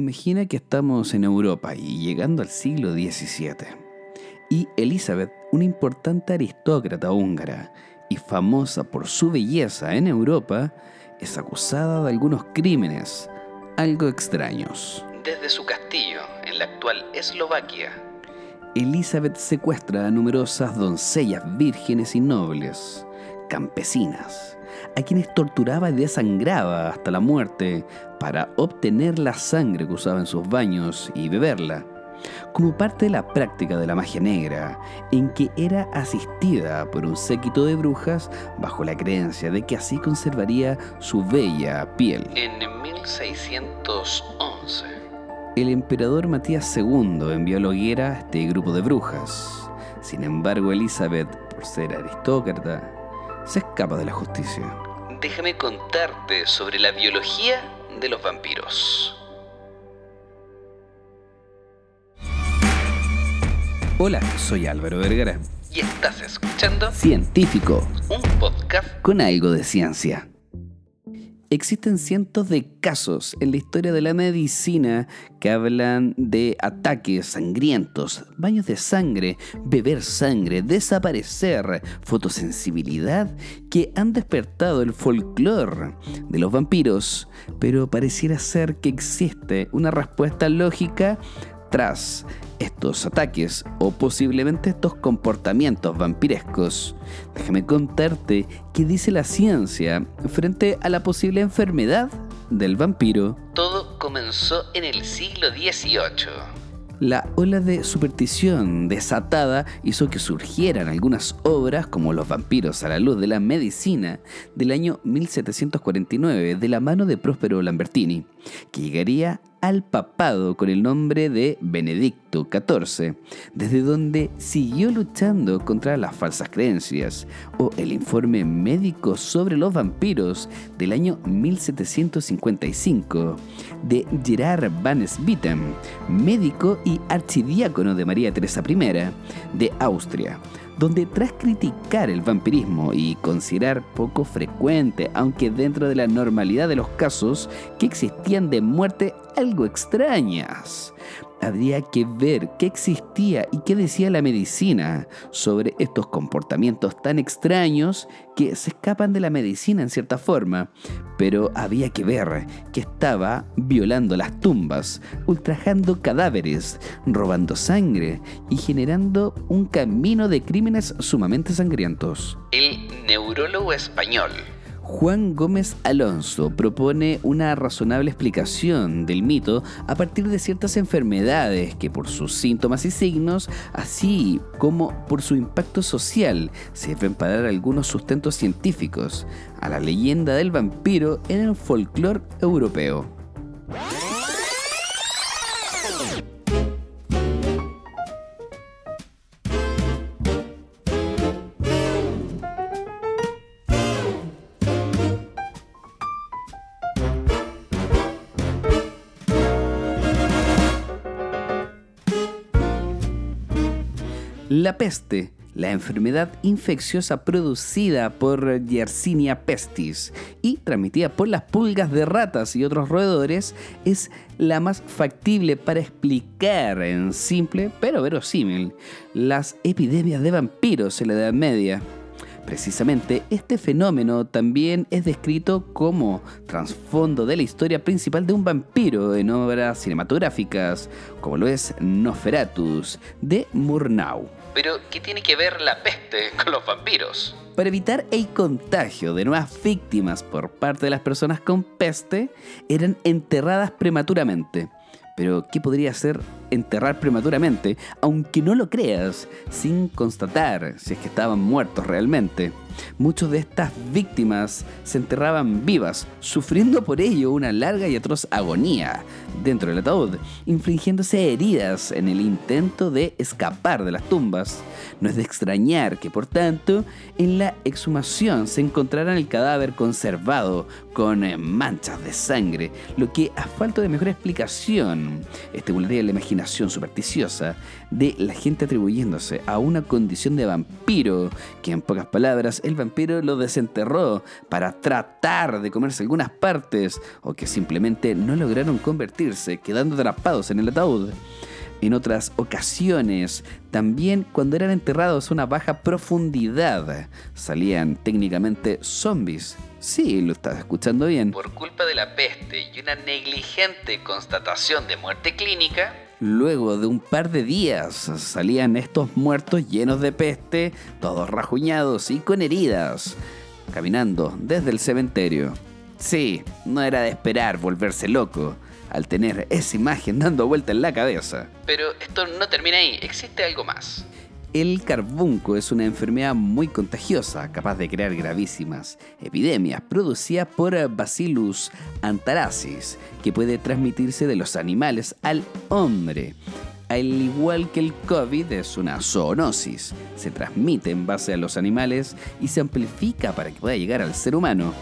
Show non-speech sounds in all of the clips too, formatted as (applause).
Imagina que estamos en Europa y llegando al siglo XVII. Y Elizabeth, una importante aristócrata húngara y famosa por su belleza en Europa, es acusada de algunos crímenes algo extraños. Desde su castillo, en la actual Eslovaquia, Elizabeth secuestra a numerosas doncellas vírgenes y nobles, campesinas, a quienes torturaba y desangraba hasta la muerte para obtener la sangre que usaba en sus baños y beberla, como parte de la práctica de la magia negra, en que era asistida por un séquito de brujas bajo la creencia de que así conservaría su bella piel. en 1611. El emperador Matías II envió a la hoguera a este grupo de brujas. Sin embargo, Elizabeth, por ser aristócrata, se escapa de la justicia. Déjame contarte sobre la biología de los vampiros. Hola, soy Álvaro Vergara, Y estás escuchando científico un podcast con algo de ciencia. Existen cientos de casos en la historia de la medicina que hablan de ataques sangrientos, baños de sangre, beber sangre, desaparecer, fotosensibilidad, que han despertado el folclore de los vampiros, pero pareciera ser que existe una respuesta lógica tras estos ataques o posiblemente estos comportamientos vampirescos. Déjame contarte qué dice la ciencia frente a la posible enfermedad del vampiro. Todo comenzó en el siglo XVIII. La ola de superstición desatada hizo que surgieran algunas obras como Los vampiros a la luz de la medicina del año 1749 de la mano de Próspero Lambertini, que llegaría al papado con el nombre de Benedicto XIV, desde donde siguió luchando contra las falsas creencias, o el informe médico sobre los vampiros del año 1755 de Gerard Van Swieten, médico y archidiácono de María Teresa I de Austria, donde tras criticar el vampirismo y considerar poco frecuente, aunque dentro de la normalidad de los casos, que existían de muerte algo extrañas, habría que ver qué existía y qué decía la medicina sobre estos comportamientos tan extraños que se escapan de la medicina en cierta forma, pero había que ver que estaba violando las tumbas, ultrajando cadáveres, robando sangre y generando un camino de crímenes sumamente sangrientos. El neurólogo español Juan Gómez Alonso propone una razonable explicación del mito a partir de ciertas enfermedades que por sus síntomas y signos, así como por su impacto social, sirven para dar algunos sustentos científicos a la leyenda del vampiro en el folclore europeo. La peste, la enfermedad infecciosa producida por Yersinia pestis y transmitida por las pulgas de ratas y otros roedores, es la más factible para explicar en simple pero verosímil las epidemias de vampiros en la Edad Media. Precisamente este fenómeno también es descrito como trasfondo de la historia principal de un vampiro en obras cinematográficas, como lo es Nosferatus de Murnau. Pero, ¿qué tiene que ver la peste con los vampiros? Para evitar el contagio de nuevas víctimas por parte de las personas con peste, eran enterradas prematuramente. Pero, ¿qué podría ser enterrar prematuramente, aunque no lo creas, sin constatar si es que estaban muertos realmente? Muchas de estas víctimas se enterraban vivas, sufriendo por ello una larga y atroz agonía dentro del ataúd, infligiéndose heridas en el intento de escapar de las tumbas. No es de extrañar que, por tanto, en la exhumación se encontrara el cadáver conservado con eh, manchas de sangre, lo que, a falta de mejor explicación, estimularía la imaginación supersticiosa de la gente atribuyéndose a una condición de vampiro que, en pocas palabras, el vampiro lo desenterró para tratar de comerse algunas partes o que simplemente no lograron convertirse, quedando atrapados en el ataúd. En otras ocasiones, también cuando eran enterrados a una baja profundidad, salían técnicamente zombies. Sí, lo estás escuchando bien. Por culpa de la peste y una negligente constatación de muerte clínica, Luego de un par de días salían estos muertos llenos de peste, todos rajuñados y con heridas, caminando desde el cementerio. Sí, no era de esperar volverse loco al tener esa imagen dando vuelta en la cabeza. pero esto no termina ahí, existe algo más. El carbunco es una enfermedad muy contagiosa, capaz de crear gravísimas epidemias, producida por Bacillus anthracis, que puede transmitirse de los animales al hombre. Al igual que el COVID, es una zoonosis. Se transmite en base a los animales y se amplifica para que pueda llegar al ser humano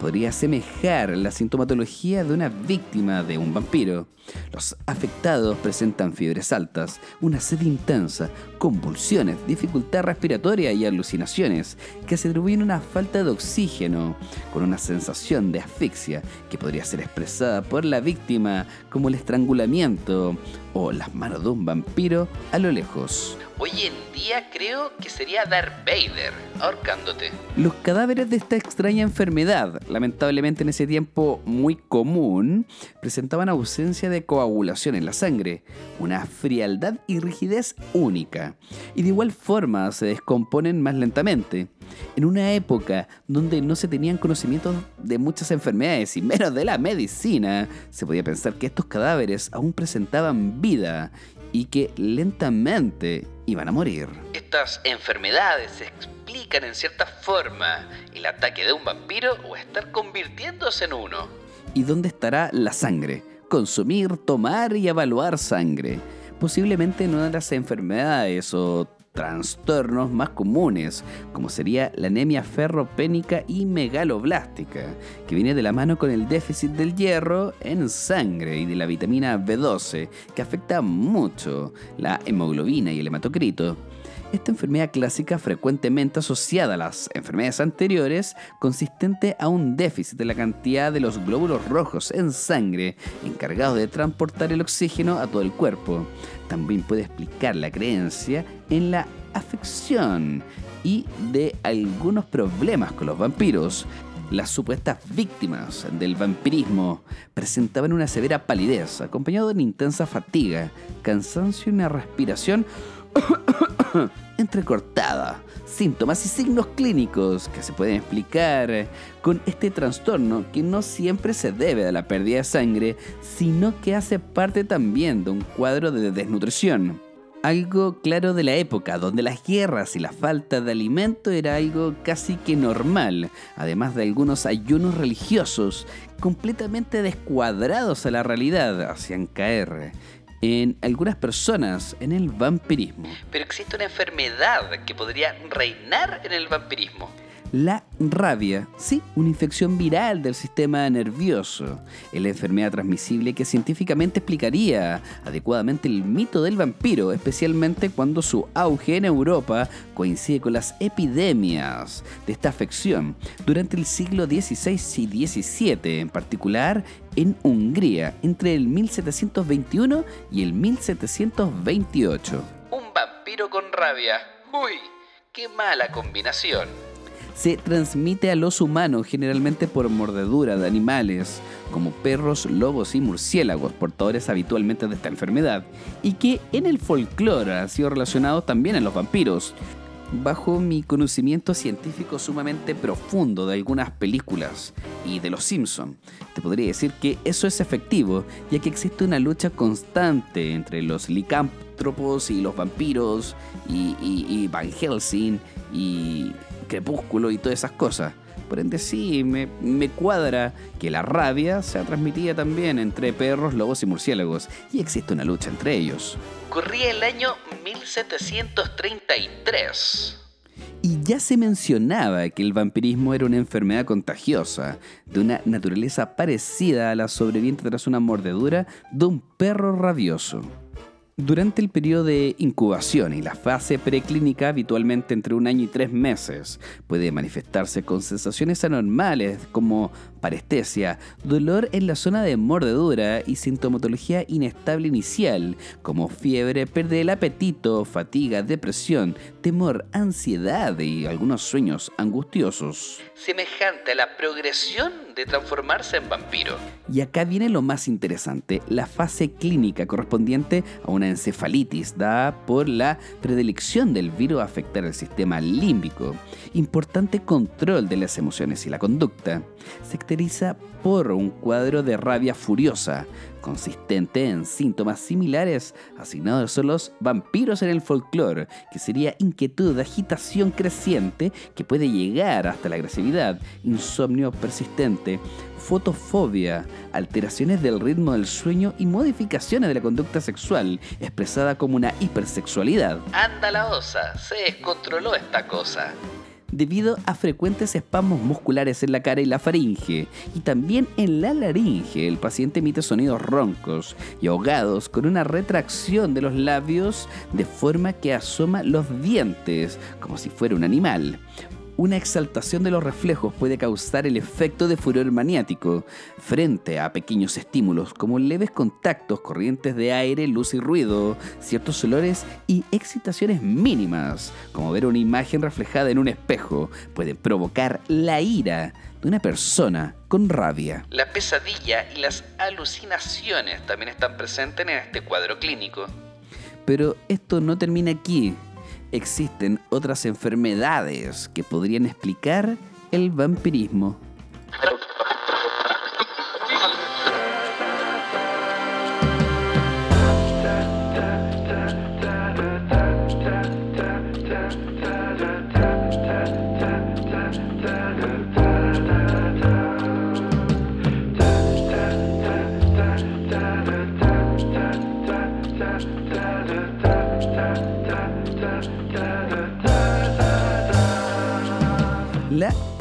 podría asemejar la sintomatología de una víctima de un vampiro. Los afectados presentan fiebres altas, una sed intensa, convulsiones, dificultad respiratoria y alucinaciones que se atribuyen a una falta de oxígeno, con una sensación de asfixia que podría ser expresada por la víctima como el estrangulamiento o las manos de un vampiro a lo lejos. Hoy en día creo que sería Darth Vader ahorcándote. Los cadáveres de esta extraña enfermedad, lamentablemente en ese tiempo muy común, presentaban ausencia de coagulación en la sangre, una frialdad y rigidez única, y de igual forma se descomponen más lentamente. En una época donde no se tenían conocimientos de muchas enfermedades y menos de la medicina, se podía pensar que estos cadáveres aún presentaban vida y que lentamente iban a morir. Estas enfermedades explican en cierta forma el ataque de un vampiro o estar convirtiéndose en uno. ¿Y dónde estará la sangre? Consumir, tomar y evaluar sangre. Posiblemente en una de las enfermedades o trastornos más comunes, como sería la anemia ferropénica y megaloblástica, que viene de la mano con el déficit del hierro en sangre y de la vitamina B12, que afecta mucho la hemoglobina y el hematocrito. Esta enfermedad clásica frecuentemente asociada a las enfermedades anteriores, consistente a un déficit de la cantidad de los glóbulos rojos en sangre encargados de transportar el oxígeno a todo el cuerpo. También puede explicar la creencia en la afección y de algunos problemas con los vampiros. Las supuestas víctimas del vampirismo presentaban una severa palidez, acompañada de una intensa fatiga, cansancio y una respiración (coughs) entrecortada, síntomas y signos clínicos que se pueden explicar con este trastorno que no siempre se debe a la pérdida de sangre, sino que hace parte también de un cuadro de desnutrición. Algo claro de la época, donde las guerras y la falta de alimento era algo casi que normal, además de algunos ayunos religiosos completamente descuadrados a la realidad, hacían caer en algunas personas en el vampirismo. Pero existe una enfermedad que podría reinar en el vampirismo. La rabia, sí, una infección viral del sistema nervioso, es la enfermedad transmisible que científicamente explicaría adecuadamente el mito del vampiro, especialmente cuando su auge en Europa coincide con las epidemias de esta afección durante el siglo XVI y XVII, en particular en Hungría, entre el 1721 y el 1728. Un vampiro con rabia. Uy, qué mala combinación. Se transmite a los humanos generalmente por mordedura de animales como perros, lobos y murciélagos, portadores habitualmente de esta enfermedad, y que en el folclore ha sido relacionado también a los vampiros. Bajo mi conocimiento científico sumamente profundo de algunas películas y de los Simpson, te podría decir que eso es efectivo, ya que existe una lucha constante entre los licántropos y los vampiros y, y- y Van Helsing y Crepúsculo y todas esas cosas. Por ende sí, me, me cuadra que la rabia sea transmitida también entre perros, lobos y murciélagos, y existe una lucha entre ellos. Corría el año 1733. Y ya se mencionaba que el vampirismo era una enfermedad contagiosa, de una naturaleza parecida a la sobreviviente tras una mordedura de un perro rabioso. Durante el periodo de incubación y la fase preclínica, habitualmente entre un año y tres meses, puede manifestarse con sensaciones anormales como parestesia, dolor en la zona de mordedura y sintomatología inestable inicial, como fiebre, pérdida del apetito, fatiga, depresión, temor, ansiedad y algunos sueños angustiosos. Semejante a la progresión de transformarse en vampiro. Y acá viene lo más interesante, la fase clínica correspondiente a una encefalitis dada por la predilección del virus a afectar el sistema límbico. Importante control de las emociones y la conducta. Se caracteriza por un cuadro de rabia furiosa, consistente en síntomas similares asignados a los vampiros en el folclore, que sería inquietud, agitación creciente que puede llegar hasta la agresividad, insomnio persistente, fotofobia, alteraciones del ritmo del sueño y modificaciones de la conducta sexual, expresada como una hipersexualidad. Anda la osa, se descontroló esta cosa debido a frecuentes espasmos musculares en la cara y la faringe, y también en la laringe. El paciente emite sonidos roncos y ahogados con una retracción de los labios de forma que asoma los dientes, como si fuera un animal una exaltación de los reflejos puede causar el efecto de furor maniático frente a pequeños estímulos como leves contactos, corrientes de aire, luz y ruido, ciertos olores y excitaciones mínimas, como ver una imagen reflejada en un espejo, pueden provocar la ira de una persona con rabia. La pesadilla y las alucinaciones también están presentes en este cuadro clínico. Pero esto no termina aquí existen otras enfermedades que podrían explicar el vampirismo.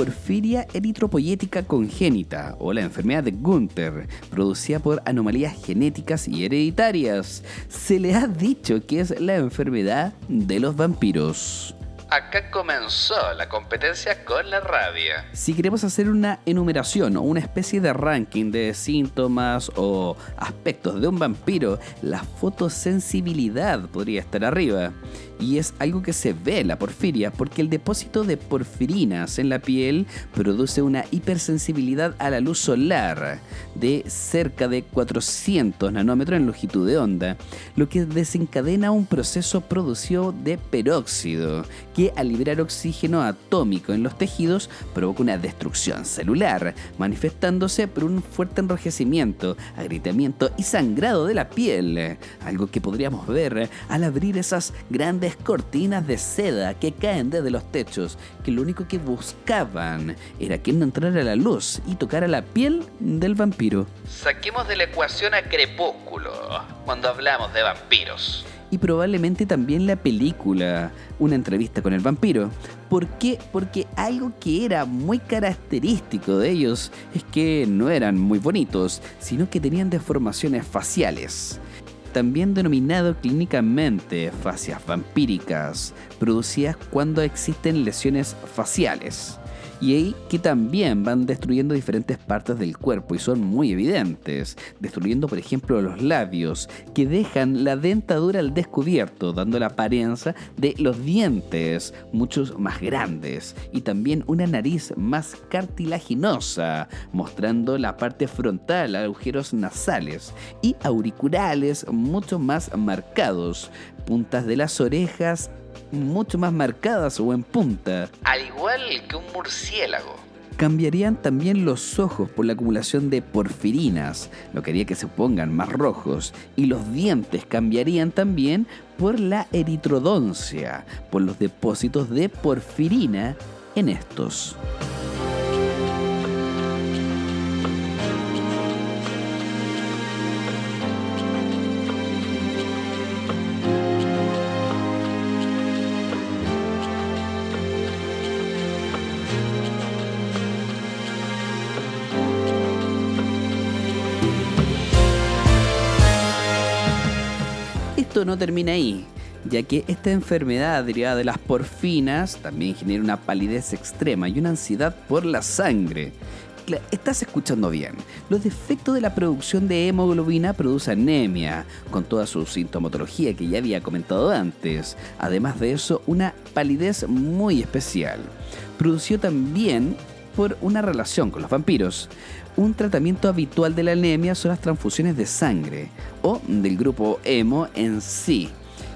Porfiria eritropoyética congénita o la enfermedad de Gunther, producida por anomalías genéticas y hereditarias, se le ha dicho que es la enfermedad de los vampiros. Acá comenzó la competencia con la rabia. Si queremos hacer una enumeración o una especie de ranking de síntomas o aspectos de un vampiro, la fotosensibilidad podría estar arriba. Y es algo que se ve la porfiria porque el depósito de porfirinas en la piel produce una hipersensibilidad a la luz solar de cerca de 400 nanómetros en longitud de onda, lo que desencadena un proceso producido de peróxido al liberar oxígeno atómico en los tejidos provoca una destrucción celular, manifestándose por un fuerte enrojecimiento, agrietamiento y sangrado de la piel, algo que podríamos ver al abrir esas grandes cortinas de seda que caen desde los techos, que lo único que buscaban era que no entrara la luz y tocara la piel del vampiro. Saquemos de la ecuación a Crepúsculo cuando hablamos de vampiros y probablemente también la película Una entrevista con el vampiro. ¿Por qué? Porque algo que era muy característico de ellos es que no eran muy bonitos, sino que tenían deformaciones faciales también denominado clínicamente fascias vampíricas, producidas cuando existen lesiones faciales y ahí que también van destruyendo diferentes partes del cuerpo y son muy evidentes, destruyendo por ejemplo los labios, que dejan la dentadura al descubierto, dando la apariencia de los dientes muchos más grandes y también una nariz más cartilaginosa, mostrando la parte frontal, agujeros nasales y auriculares mucho más marcados, puntas de las orejas mucho más marcadas o en punta. Al igual que un murciélago. Cambiarían también los ojos por la acumulación de porfirinas, lo que haría que se pongan más rojos, y los dientes cambiarían también por la eritrodoncia, por los depósitos de porfirina en estos. Esto no termina ahí, ya que esta enfermedad derivada de las porfinas también genera una palidez extrema y una ansiedad por la sangre. Estás escuchando bien. Los defectos de la producción de hemoglobina produce anemia, con toda su sintomatología que ya había comentado antes. Además de eso, una palidez muy especial. Produció también por una relación con los vampiros. Un tratamiento habitual de la anemia son las transfusiones de sangre o del grupo hemo en sí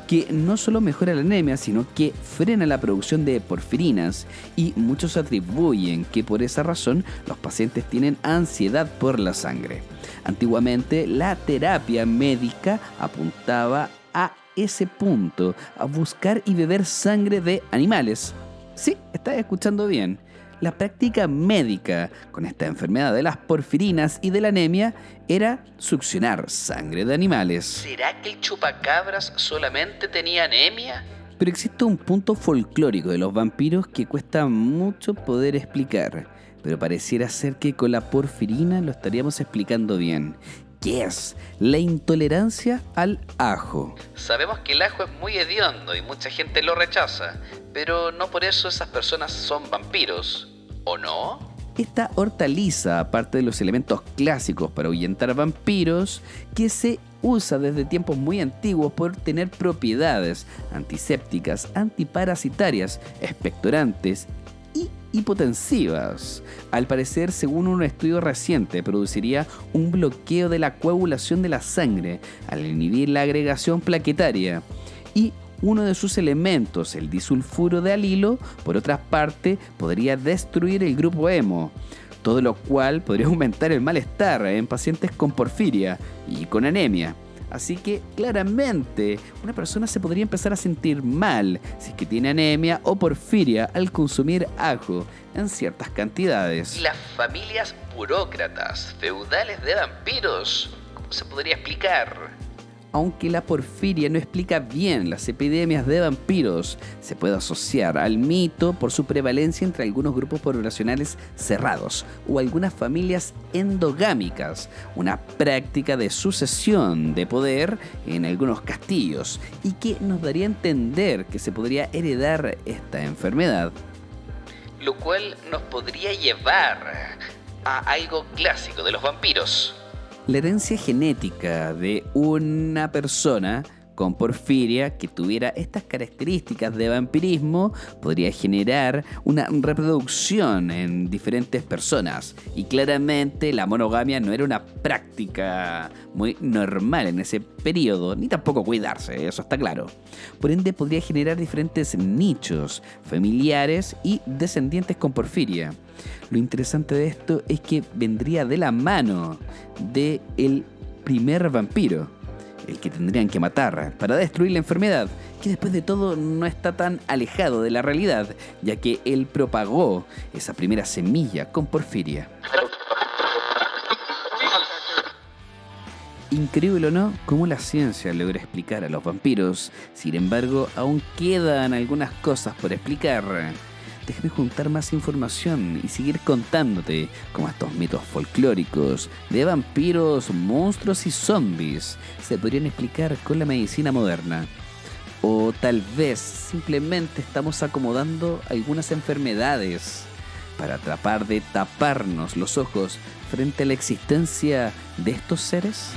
que no solo mejora la anemia, sino que frena la producción de porfirinas y muchos atribuyen que por esa razón los pacientes tienen ansiedad por la sangre. Antiguamente la terapia médica apuntaba a ese punto, a buscar y beber sangre de animales. Sí, estás escuchando bien la práctica médica con esta enfermedad de las porfirinas y de la anemia era succionar sangre de animales. ¿Será que el chupacabras solamente tenía anemia? Pero existe un punto folclórico de los vampiros que cuesta mucho poder explicar, pero pareciera ser que con la porfirina lo estaríamos explicando bien. ¿Qué es? La intolerancia al ajo. Sabemos que el ajo es muy hediondo y mucha gente lo rechaza, pero no por eso esas personas son vampiros. ¿O no? Esta hortaliza, aparte de los elementos clásicos para ahuyentar vampiros, que se usa desde tiempos muy antiguos por tener propiedades antisépticas, antiparasitarias, expectorantes y hipotensivas. Al parecer, según un estudio reciente, produciría un bloqueo de la coagulación de la sangre al inhibir la agregación plaquetaria y uno de sus elementos, el disulfuro de alilo, por otra parte, podría destruir el grupo hemo, todo lo cual podría (laughs) aumentar el malestar en pacientes con porfiria y con anemia. Así que claramente una persona se podría empezar a sentir mal si es que tiene anemia o porfiria al consumir ajo en ciertas cantidades. ¿Y las familias burócratas, feudales de vampiros? ¿Cómo se podría explicar? Aunque la porfiria no explica bien las epidemias de vampiros, se puede asociar al mito por su prevalencia entre algunos grupos poblacionales cerrados o algunas familias endogámicas, una práctica de sucesión de poder en algunos castillos y que nos daría a entender que se podría heredar esta enfermedad. Lo cual nos podría llevar a algo clásico de los vampiros la herencia genética de una persona con porfiria que tuviera estas características de vampirismo podría generar una reproducción en diferentes personas. Y claramente la monogamia no era una práctica muy normal en ese periodo, ni tampoco cuidarse, eso está claro. Por ende podría generar diferentes nichos familiares y descendientes con porfiria. Lo interesante de esto es que vendría de la mano de el primer vampiro, el que tendrían que matar para destruir la enfermedad, que después de todo no está tan alejado de la realidad, ya que él propagó esa primera semilla con porfiria. Increíble o no, cómo la ciencia logra explicar a los vampiros, sin embargo, aún quedan algunas cosas por explicar déjame juntar más información y seguir contándote cómo estos mitos folclóricos de vampiros, monstruos y zombies se podrían explicar con la medicina moderna. O tal vez simplemente estamos acomodando algunas enfermedades para tratar de taparnos los ojos frente a la existencia de estos seres.